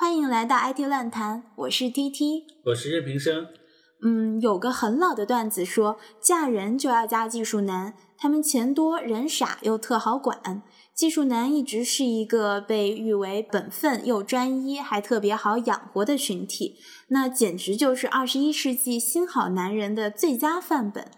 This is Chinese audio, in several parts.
欢迎来到 IT 乱谈，我是 T T，我是任平生。嗯，有个很老的段子说，嫁人就要嫁技术男，他们钱多人傻又特好管。技术男一直是一个被誉为本分又专一，还特别好养活的群体，那简直就是二十一世纪新好男人的最佳范本。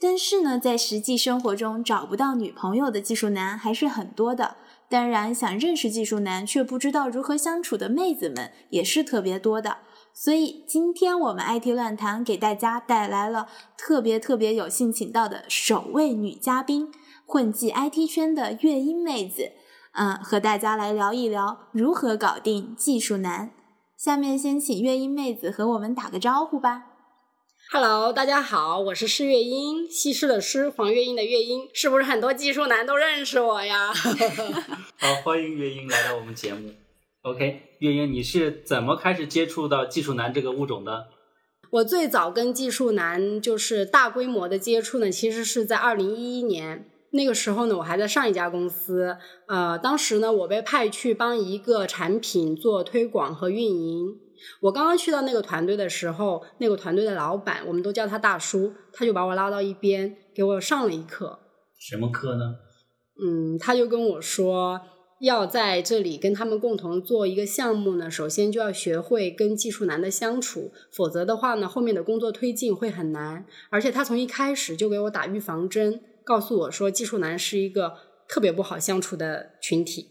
但是呢，在实际生活中找不到女朋友的技术男还是很多的。当然，想认识技术男却不知道如何相处的妹子们也是特别多的。所以，今天我们 IT 乱谈给大家带来了特别特别有幸请到的首位女嘉宾，混迹 IT 圈的乐音妹子，嗯，和大家来聊一聊如何搞定技术男。下面先请乐音妹子和我们打个招呼吧。Hello，大家好，我是施月英，西施的施，黄月英的月英，是不是很多技术男都认识我呀？好，欢迎月英来到我们节目。OK，月英，你是怎么开始接触到技术男这个物种的？我最早跟技术男就是大规模的接触呢，其实是在二零一一年，那个时候呢，我还在上一家公司，呃，当时呢，我被派去帮一个产品做推广和运营。我刚刚去到那个团队的时候，那个团队的老板，我们都叫他大叔，他就把我拉到一边，给我上了一课。什么课呢？嗯，他就跟我说，要在这里跟他们共同做一个项目呢，首先就要学会跟技术男的相处，否则的话呢，后面的工作推进会很难。而且他从一开始就给我打预防针，告诉我说，技术男是一个特别不好相处的群体。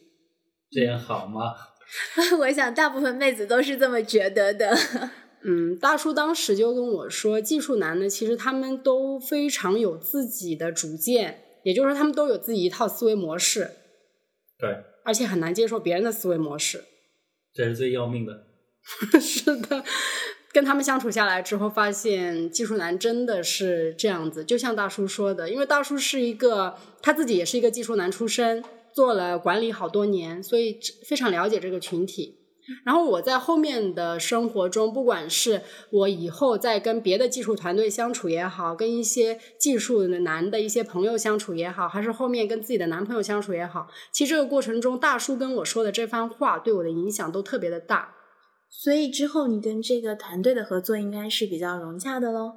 这样好吗？我想大部分妹子都是这么觉得的。嗯，大叔当时就跟我说，技术男呢，其实他们都非常有自己的主见，也就是说，他们都有自己一套思维模式。对。而且很难接受别人的思维模式。这是最要命的。是的，跟他们相处下来之后，发现技术男真的是这样子，就像大叔说的，因为大叔是一个他自己也是一个技术男出身。做了管理好多年，所以非常了解这个群体。然后我在后面的生活中，不管是我以后在跟别的技术团队相处也好，跟一些技术男的一些朋友相处也好，还是后面跟自己的男朋友相处也好，其实这个过程中，大叔跟我说的这番话对我的影响都特别的大。所以之后你跟这个团队的合作应该是比较融洽的喽。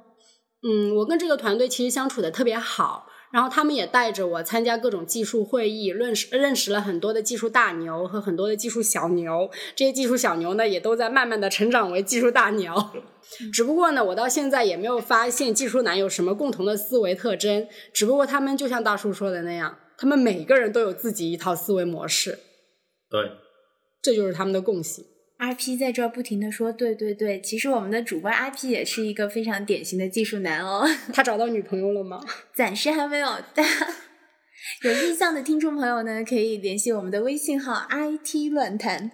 嗯，我跟这个团队其实相处的特别好。然后他们也带着我参加各种技术会议，认识认识了很多的技术大牛和很多的技术小牛。这些技术小牛呢，也都在慢慢的成长为技术大牛。只不过呢，我到现在也没有发现技术男有什么共同的思维特征。只不过他们就像大叔说的那样，他们每个人都有自己一套思维模式。对，这就是他们的共性。R P 在这不停的说，对对对，其实我们的主播 R P 也是一个非常典型的技术男哦。他找到女朋友了吗？暂时还没有。但有意向的听众朋友呢，可以联系我们的微信号 I T 乱谈。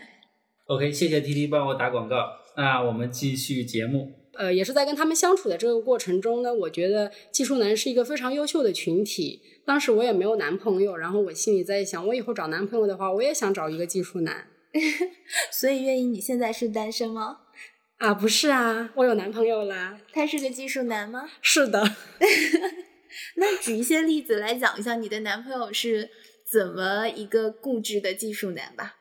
OK，谢谢 T T 帮我打广告。那我们继续节目。呃，也是在跟他们相处的这个过程中呢，我觉得技术男是一个非常优秀的群体。当时我也没有男朋友，然后我心里在想，我以后找男朋友的话，我也想找一个技术男。所以，愿意，你现在是单身吗？啊，不是啊，我有男朋友啦。他是个技术男吗？是的。那举一些例子来讲一下，你的男朋友是怎么一个固执的技术男吧？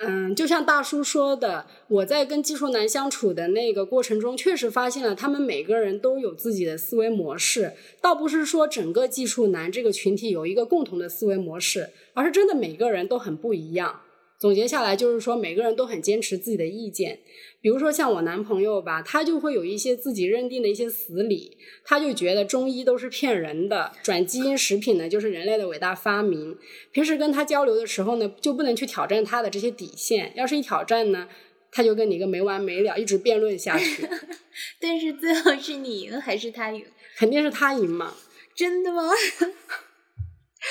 嗯，就像大叔说的，我在跟技术男相处的那个过程中，确实发现了他们每个人都有自己的思维模式。倒不是说整个技术男这个群体有一个共同的思维模式，而是真的每个人都很不一样。总结下来就是说，每个人都很坚持自己的意见。比如说像我男朋友吧，他就会有一些自己认定的一些死理，他就觉得中医都是骗人的，转基因食品呢就是人类的伟大发明。平时跟他交流的时候呢，就不能去挑战他的这些底线。要是一挑战呢，他就跟你个没完没了，一直辩论下去。但是最后是你赢还是他赢？肯定是他赢嘛？真的吗？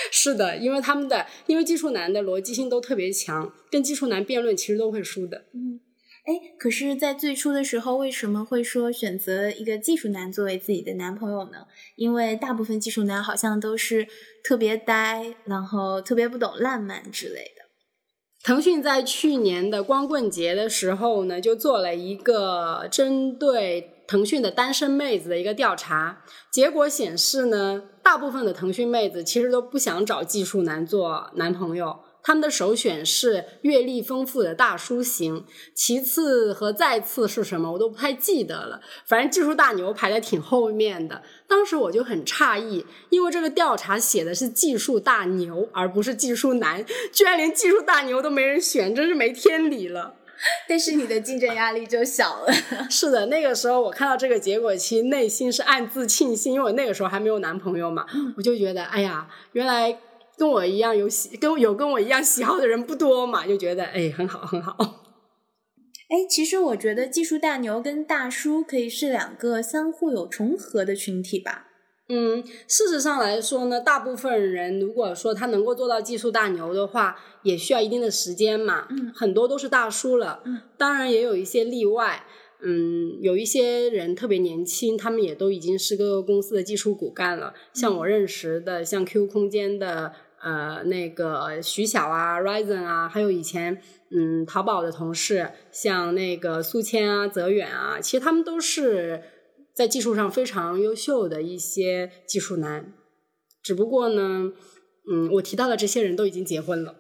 是的，因为他们的因为技术男的逻辑性都特别强，跟技术男辩论其实都会输的。嗯，哎，可是，在最初的时候，为什么会说选择一个技术男作为自己的男朋友呢？因为大部分技术男好像都是特别呆，然后特别不懂浪漫之类的。腾讯在去年的光棍节的时候呢，就做了一个针对。腾讯的单身妹子的一个调查结果显示呢，大部分的腾讯妹子其实都不想找技术男做男朋友，他们的首选是阅历丰富的大叔型，其次和再次是什么我都不太记得了。反正技术大牛排在挺后面的。当时我就很诧异，因为这个调查写的是技术大牛，而不是技术男，居然连技术大牛都没人选，真是没天理了。但是你的竞争压力就小了。是的，那个时候我看到这个结果，其实内心是暗自庆幸，因为我那个时候还没有男朋友嘛，我就觉得，哎呀，原来。跟我一样有喜跟有跟我一样喜好的人不多嘛，就觉得哎很好很好。哎，其实我觉得技术大牛跟大叔可以是两个相互有重合的群体吧。嗯，事实上来说呢，大部分人如果说他能够做到技术大牛的话，也需要一定的时间嘛。嗯，很多都是大叔了。嗯，当然也有一些例外。嗯，有一些人特别年轻，他们也都已经是各个公司的技术骨干了。像我认识的，像 Q 空间的。呃，那个徐晓啊，Ryzen 啊，还有以前嗯淘宝的同事，像那个苏谦啊、泽远啊，其实他们都是在技术上非常优秀的一些技术男。只不过呢，嗯，我提到的这些人都已经结婚了。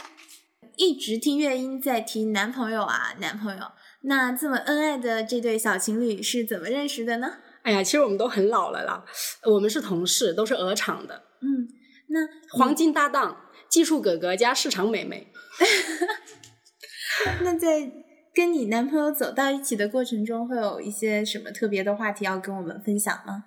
一直听乐音在提男朋友啊，男朋友。那这么恩爱的这对小情侣是怎么认识的呢？哎呀，其实我们都很老了啦，我们是同事，都是鹅厂的。嗯。那黄金搭档，技术哥哥加市场美眉。那在跟你男朋友走到一起的过程中，会有一些什么特别的话题要跟我们分享吗？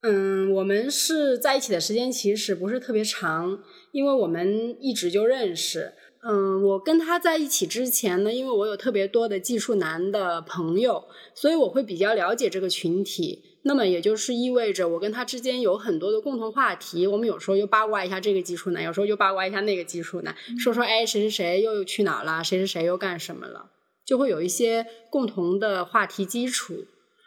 嗯，我们是在一起的时间其实不是特别长，因为我们一直就认识。嗯，我跟他在一起之前呢，因为我有特别多的技术男的朋友，所以我会比较了解这个群体。那么也就是意味着，我跟他之间有很多的共同话题。我们有时候又八卦一下这个技术男，有时候又八卦一下那个技术男，说说哎谁谁谁又又去哪了，谁谁谁又干什么了，就会有一些共同的话题基础。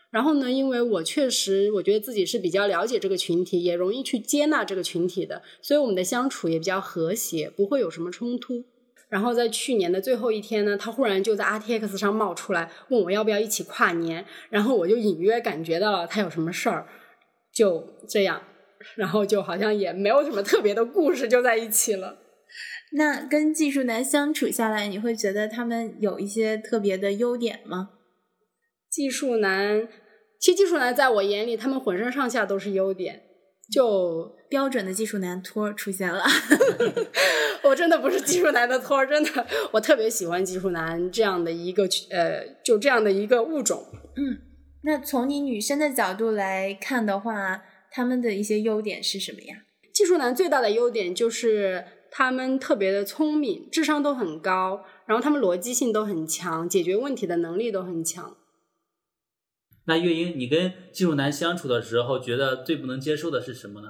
然后呢，因为我确实我觉得自己是比较了解这个群体，也容易去接纳这个群体的，所以我们的相处也比较和谐，不会有什么冲突。然后在去年的最后一天呢，他忽然就在 RTX 上冒出来，问我要不要一起跨年。然后我就隐约感觉到了他有什么事儿，就这样，然后就好像也没有什么特别的故事，就在一起了。那跟技术男相处下来，你会觉得他们有一些特别的优点吗？技术男，其实技术男在我眼里，他们浑身上下都是优点。就标准的技术男托出现了，我真的不是技术男的托，真的，我特别喜欢技术男这样的一个呃，就这样的一个物种。嗯，那从你女生的角度来看的话，他们的一些优点是什么呀？技术男最大的优点就是他们特别的聪明，智商都很高，然后他们逻辑性都很强，解决问题的能力都很强。那月英，你跟技术男相处的时候，觉得最不能接受的是什么呢？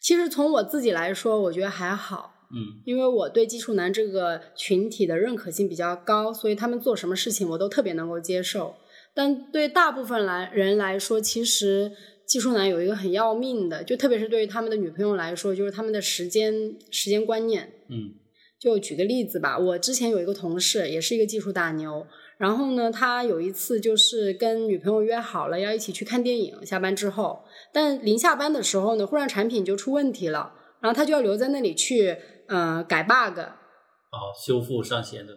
其实从我自己来说，我觉得还好。嗯，因为我对技术男这个群体的认可性比较高，所以他们做什么事情我都特别能够接受。但对大部分来人来说，其实技术男有一个很要命的，就特别是对于他们的女朋友来说，就是他们的时间时间观念。嗯，就举个例子吧，我之前有一个同事，也是一个技术大牛。然后呢，他有一次就是跟女朋友约好了要一起去看电影，下班之后，但临下班的时候呢，忽然产品就出问题了，然后他就要留在那里去，呃，改 bug，哦，修复上线的。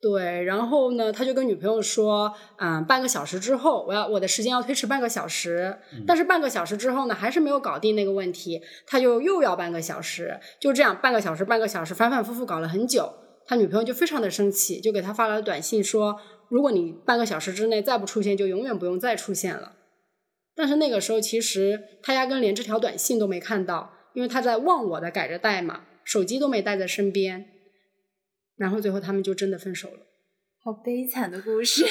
对，然后呢，他就跟女朋友说，嗯，半个小时之后，我要我的时间要推迟半个小时，但是半个小时之后呢，还是没有搞定那个问题，他就又要半个小时，就这样半个小时半个小时反反复复搞了很久。他女朋友就非常的生气，就给他发了短信说：“如果你半个小时之内再不出现，就永远不用再出现了。”但是那个时候，其实他压根连这条短信都没看到，因为他在忘我的改着代码，手机都没带在身边。然后最后他们就真的分手了。好悲惨的故事，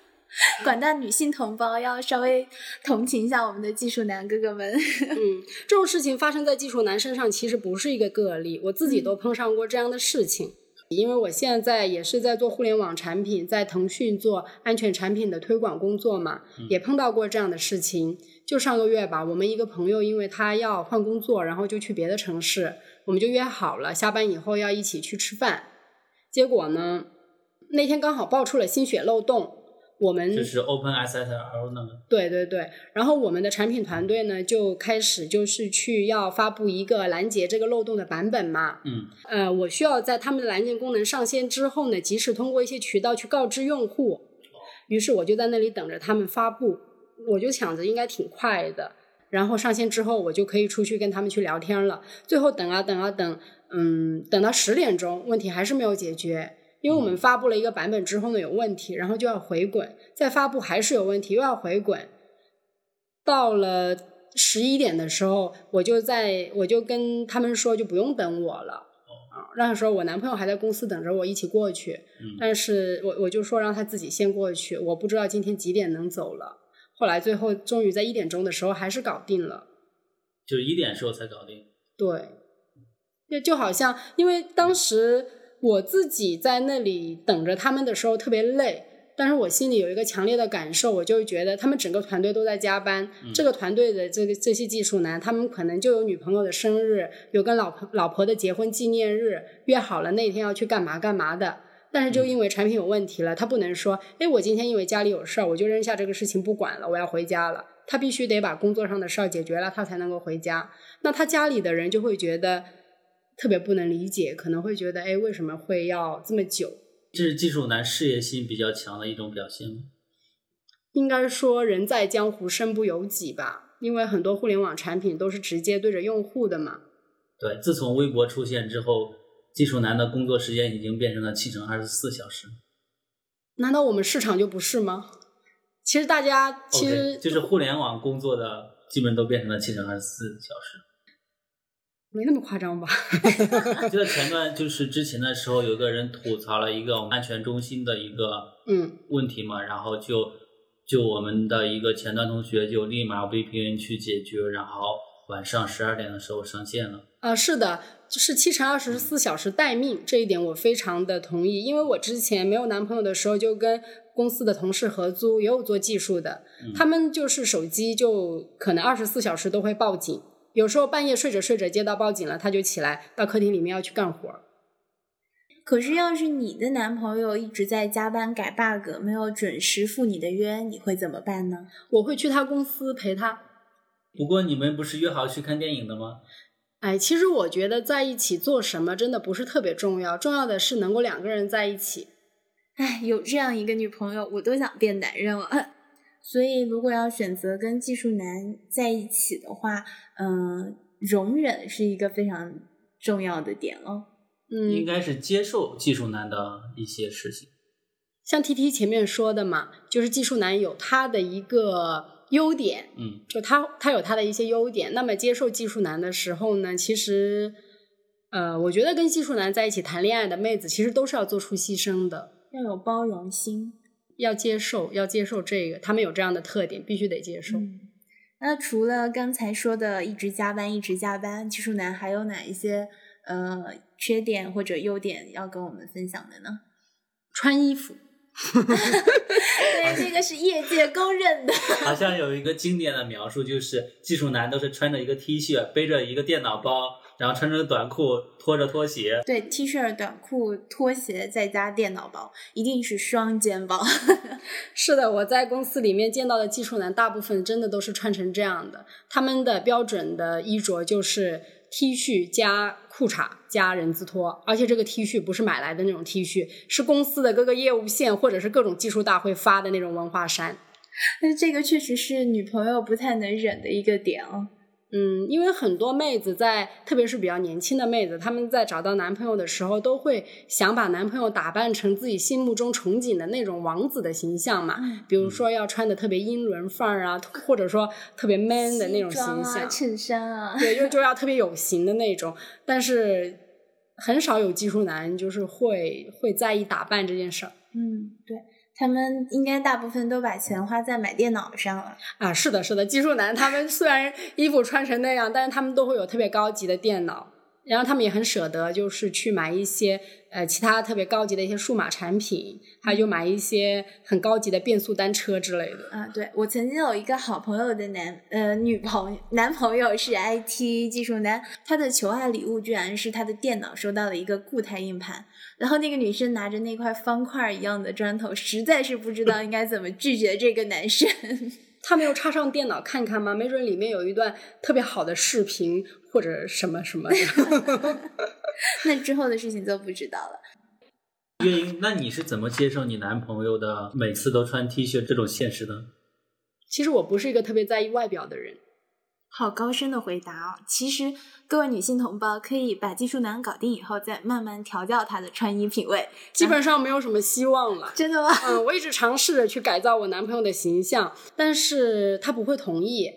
广大女性同胞要稍微同情一下我们的技术男哥哥们。嗯，这种事情发生在技术男身上其实不是一个个例，我自己都碰上过这样的事情。因为我现在也是在做互联网产品，在腾讯做安全产品的推广工作嘛，也碰到过这样的事情。就上个月吧，我们一个朋友，因为他要换工作，然后就去别的城市，我们就约好了下班以后要一起去吃饭。结果呢，那天刚好爆出了心血漏洞，我们就是 Open SSL 那个。对对对，然后我们的产品团队呢就开始就是去要发布一个拦截这个漏洞的版本嘛。嗯呃，我需要在他们的拦截功能上线之后呢，及时通过一些渠道去告知用户。于是我就在那里等着他们发布，我就想着应该挺快的。然后上线之后，我就可以出去跟他们去聊天了。最后等啊等啊等，嗯，等到十点钟，问题还是没有解决。因为我们发布了一个版本之后呢有问题，然后就要回滚，再发布还是有问题，又要回滚。到了十一点的时候，我就在我就跟他们说就不用等我了。啊，那时候我男朋友还在公司等着我一起过去，嗯但是我我就说让他自己先过去，我不知道今天几点能走了。后来最后终于在一点钟的时候还是搞定了。就一点时候才搞定。对，就就好像因为当时我自己在那里等着他们的时候特别累，但是我心里有一个强烈的感受，我就觉得他们整个团队都在加班。这个团队的这个这些技术男，他们可能就有女朋友的生日，有跟老婆老婆的结婚纪念日，约好了那天要去干嘛干嘛的。但是就因为产品有问题了，他不能说，哎，我今天因为家里有事儿，我就扔下这个事情不管了，我要回家了。他必须得把工作上的事儿解决了，他才能够回家。那他家里的人就会觉得特别不能理解，可能会觉得，哎，为什么会要这么久？这是技术男事业心比较强的一种表现吗？应该说人在江湖身不由己吧，因为很多互联网产品都是直接对着用户的嘛。对，自从微博出现之后，技术男的工作时间已经变成了七乘二十四小时。难道我们市场就不是吗？其实大家其实就是互联网工作的基本都变成了七乘二十四小时。没那么夸张吧？我记得前段就是之前的时候，有个人吐槽了一个我们安全中心的一个嗯问题嘛，然后就就我们的一个前端同学就立马 VPN 去解决，然后晚上十二点的时候上线了。啊，是的，就是七乘二十四小时待命，这一点我非常的同意。因为我之前没有男朋友的时候，就跟公司的同事合租，也有做技术的，他们就是手机就可能二十四小时都会报警，有时候半夜睡着睡着接到报警了，他就起来到客厅里面要去干活儿。可是要是你的男朋友一直在加班改 bug，没有准时赴你的约，你会怎么办呢？我会去他公司陪他。不过你们不是约好去看电影的吗？哎，其实我觉得在一起做什么真的不是特别重要，重要的是能够两个人在一起。哎，有这样一个女朋友，我都想变男人了。所以，如果要选择跟技术男在一起的话，嗯、容忍是一个非常重要的点哦。嗯，应该是接受技术男的一些事情。像 T T 前面说的嘛，就是技术男有他的一个优点，嗯，就他他有他的一些优点。那么接受技术男的时候呢，其实，呃，我觉得跟技术男在一起谈恋爱的妹子，其实都是要做出牺牲的，要有包容心。要接受，要接受这个，他们有这样的特点，必须得接受。嗯，那除了刚才说的一直加班、一直加班，技术男还有哪一些呃缺点或者优点要跟我们分享的呢？穿衣服，对，这个是业界公认的。好像有一个经典的描述，就是技术男都是穿着一个 T 恤，背着一个电脑包，然后穿着短裤，拖着拖鞋。对，T 恤、短裤、拖鞋，再加电脑包，一定是双肩包。是的，我在公司里面见到的技术男，大部分真的都是穿成这样的。他们的标准的衣着就是 T 恤加裤衩加人字拖，而且这个 T 恤不是买来的那种 T 恤，是公司的各个业务线或者是各种技术大会发的那种文化衫。那这个确实是女朋友不太能忍的一个点哦。嗯，因为很多妹子在，特别是比较年轻的妹子，她们在找到男朋友的时候，都会想把男朋友打扮成自己心目中憧憬的那种王子的形象嘛。嗯。比如说要穿的特别英伦范儿啊，或者说特别 man 的那种形象。啊，衬衫啊，对，就就要特别有型的那种，但是很少有技术男就是会会在意打扮这件事儿。嗯，对他们应该大部分都把钱花在买电脑上了。啊。是的，是的，技术男他们虽然衣服穿成那样，但是他们都会有特别高级的电脑。然后他们也很舍得，就是去买一些呃其他特别高级的一些数码产品，还有就买一些很高级的变速单车之类的。啊，对我曾经有一个好朋友的男呃女朋男朋友是 IT 技术男，他的求爱礼物居然是他的电脑收到了一个固态硬盘，然后那个女生拿着那块方块一样的砖头，实在是不知道应该怎么拒绝这个男生。他没有插上电脑看看吗？没准里面有一段特别好的视频或者什么什么的。那之后的事情就不知道了。月英，那你是怎么接受你男朋友的每次都穿 T 恤这种现实的？其实我不是一个特别在意外表的人。好高深的回答哦！其实各位女性同胞可以把技术男搞定以后，再慢慢调教他的穿衣品味。基本上没有什么希望了。真的吗？嗯，我一直尝试着去改造我男朋友的形象，但是他不会同意。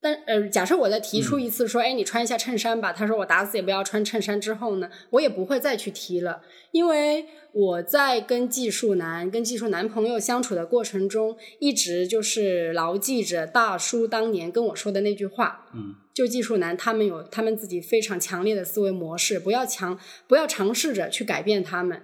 但呃，假设我再提出一次说，哎，你穿一下衬衫吧，他说我打死也不要穿衬衫之后呢，我也不会再去提了，因为我在跟技术男、跟技术男朋友相处的过程中，一直就是牢记着大叔当年跟我说的那句话，嗯，就技术男他们有他们自己非常强烈的思维模式，不要强，不要尝试着去改变他们，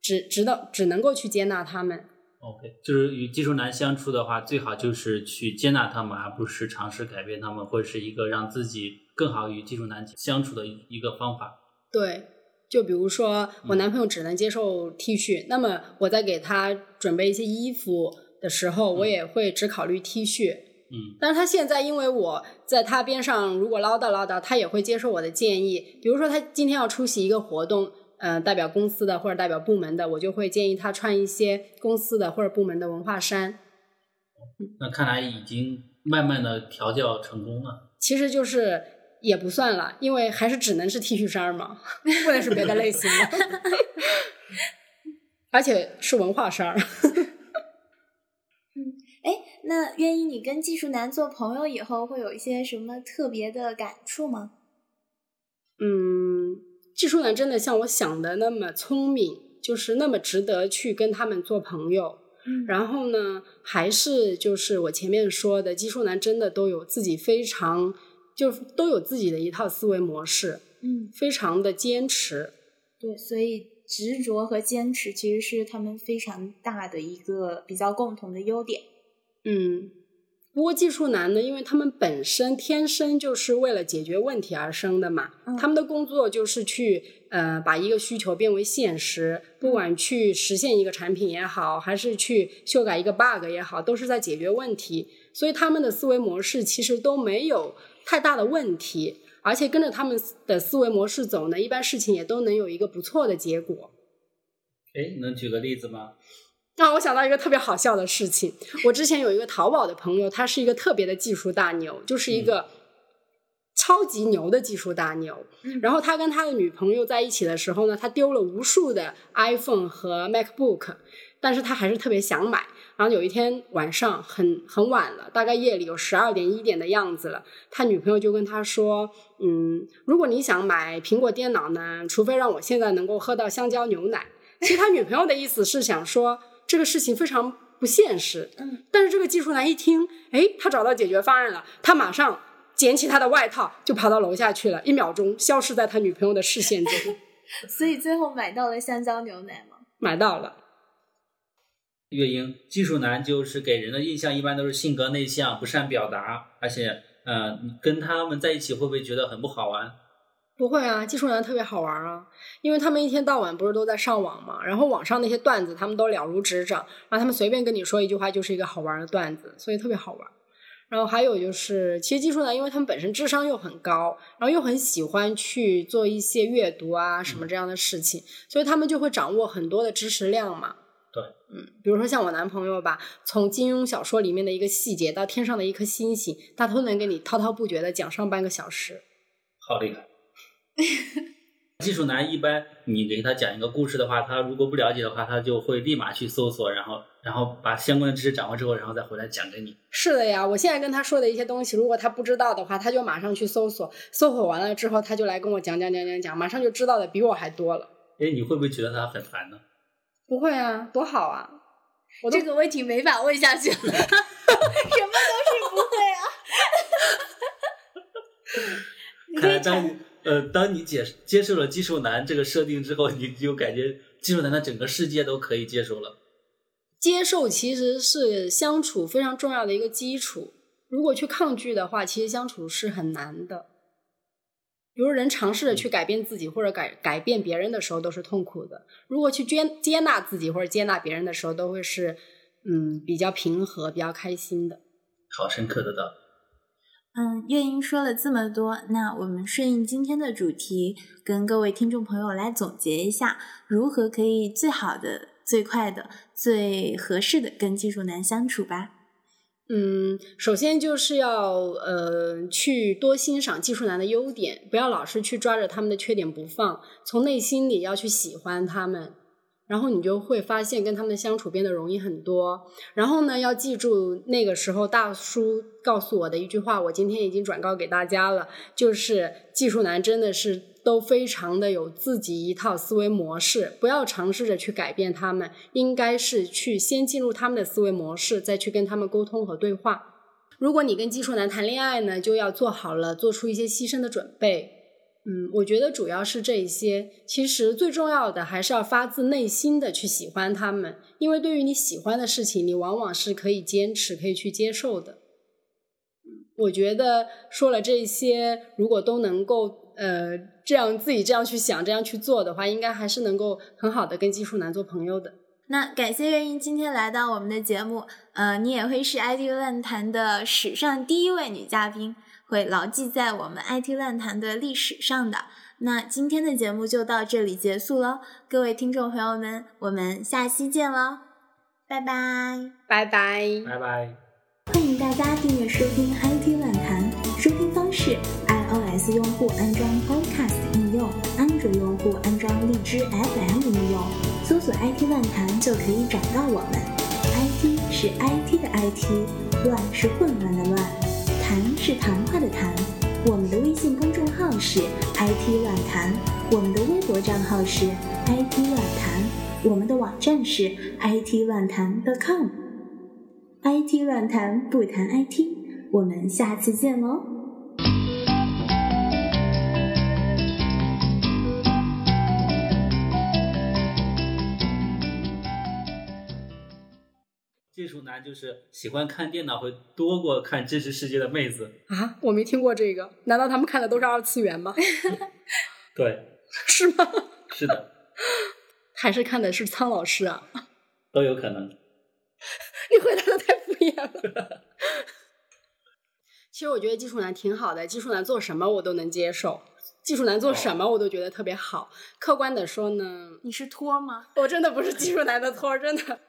只直到只能够去接纳他们。OK，就是与技术男相处的话，最好就是去接纳他们，而不是尝试改变他们，或者是一个让自己更好与技术男相处的一一个方法。对，就比如说我男朋友只能接受 T 恤，那么我在给他准备一些衣服的时候，我也会只考虑 T 恤。嗯，但是他现在因为我在他边上，如果唠叨唠叨，他也会接受我的建议。比如说他今天要出席一个活动。呃，代表公司的或者代表部门的，我就会建议他穿一些公司的或者部门的文化衫。那看来已经慢慢的调教成功了。其实就是也不算了，因为还是只能是 T 恤衫嘛，不能是别的类型的，而且是文化衫。嗯，哎，那愿意你跟技术男做朋友以后，会有一些什么特别的感触吗？嗯，技术男真的像我想的那么聪明，就是那么值得去跟他们做朋友。嗯然后呢，还是就是我前面说的，技术男真的都有自己非常，就都有自己的一套思维模式，嗯，非常的坚持。对，所以执着和坚持其实是他们非常大的一个比较共同的优点。嗯，不过技术男呢，因为他们本身天生就是为了解决问题而生的嘛，嗯他们的工作就是去呃把一个需求变为现实，不管去实现一个产品也好，还是去修改一个 bug 也好，都是在解决问题，所以他们的思维模式其实都没有太大的问题，而且跟着他们的思维模式走呢，一般事情也都能有一个不错的结果。哎，能举个例子吗？让我想到一个特别好笑的事情。我之前有一个淘宝的朋友，他是一个特别的技术大牛，就是一个超级牛的技术大牛。嗯然后他跟他的女朋友在一起的时候呢，他丢了无数的 iPhone 和 MacBook，但是他还是特别想买。然后有一天晚上很很晚了，大概夜里有十二点一点的样子了，他女朋友就跟他说：“嗯，如果你想买苹果电脑呢，除非让我现在能够喝到香蕉牛奶。”其实他女朋友的意思是想说这个事情非常不现实，嗯，但是这个技术男一听，哎，他找到解决方案了，他马上捡起他的外套就跑到楼下去了，一秒钟消失在他女朋友的视线中，所以最后买到了香蕉牛奶吗？买到了。月英，技术男就是给人的印象一般都是性格内向、不善表达，而且，呃，你跟他们在一起会不会觉得很不好玩？不会啊，技术男特别好玩啊，因为他们一天到晚不是都在上网嘛，然后网上那些段子他们都了如指掌，然后他们随便跟你说一句话就是一个好玩的段子，所以特别好玩。然后还有就是，其实技术男因为他们本身智商又很高，然后又很喜欢去做一些阅读啊什么这样的事情，所以他们就会掌握很多的知识量嘛。对，嗯，比如说像我男朋友吧，从金庸小说里面的一个细节到天上的一颗星星，他都能给你滔滔不绝的讲上半个小时。好厉害！技术男一般，你给他讲一个故事的话，他如果不了解的话，他就会立马去搜索，然后然后把相关的知识掌握之后，然后再回来讲给你。是的呀，我现在跟他说的一些东西，如果他不知道的话，他就马上去搜索，搜索完了之后，他就来跟我讲讲讲讲讲，马上就知道的比我还多了。哎，你会不会觉得他很烦呢？不会啊，多好啊！我这个问题没法问下去了，什么都是不会啊。你可以看来当讲，呃，当你解接受了技术男这个设定之后，你就感觉技术男的整个世界都可以接受了。接受其实是相处非常重要的一个基础。如果去抗拒的话，其实相处是很难的。比如人尝试着去改变自己或者改改变别人的时候，都是痛苦的。如果去接接纳自己或者接纳别人的时候，都会是嗯比较平和、比较开心的。好深刻的道理。嗯，月英说了这么多，那我们顺应今天的主题，跟各位听众朋友来总结一下，如何可以最好的、最快的、最合适的跟技术男相处吧。嗯，首先就是要呃去多欣赏技术男的优点，不要老是去抓着他们的缺点不放，从内心里要去喜欢他们。然后你就会发现跟他们相处变得容易很多。然后呢，要记住那个时候大叔告诉我的一句话，我今天已经转告给大家了，就是技术男真的是都非常的有自己一套思维模式，不要尝试着去改变他们，应该是去先进入他们的思维模式，再去跟他们沟通和对话。如果你跟技术男谈恋爱呢，就要做好了做出一些牺牲的准备。嗯，我觉得主要是这一些。其实最重要的还是要发自内心的去喜欢他们，因为对于你喜欢的事情，你往往是可以坚持、可以去接受的。我觉得说了这些，如果都能够呃这样自己这样去想、这样去做的话，应该还是能够很好的跟技术男做朋友的。那感谢月英今天来到我们的节目，呃，你也会是 IT 论坛的史上第一位女嘉宾。会牢记在我们 IT 论坛的历史上的。那今天的节目就到这里结束了，各位听众朋友们，我们下期见喽，拜拜，拜拜，拜拜。欢迎大家订阅收听 IT 论坛，收听方式：iOS 用户安装 Podcast 应用，安卓用户安装荔枝 FM 应用，搜索 IT 论坛就可以找到我们。IT 是 IT 的 IT，乱是混乱的乱。谈是谈话的谈，我们的微信公众号是 IT 乱谈，我们的微博账号是 IT 乱谈，我们的网站是 IT 乱谈 .com，IT 乱谈不谈 IT，我们下次见喽。术男就是喜欢看电脑会多过看真实世界的妹子啊！我没听过这个，难道他们看的都是二次元吗？对，是吗？是的，还是看的是苍老师啊？都有可能。你回答的太敷衍了。其实我觉得技术男挺好的，技术男做什么我都能接受，技术男做什么我都觉得特别好。客观的说呢，你是托吗？我真的不是技术男的托，真的。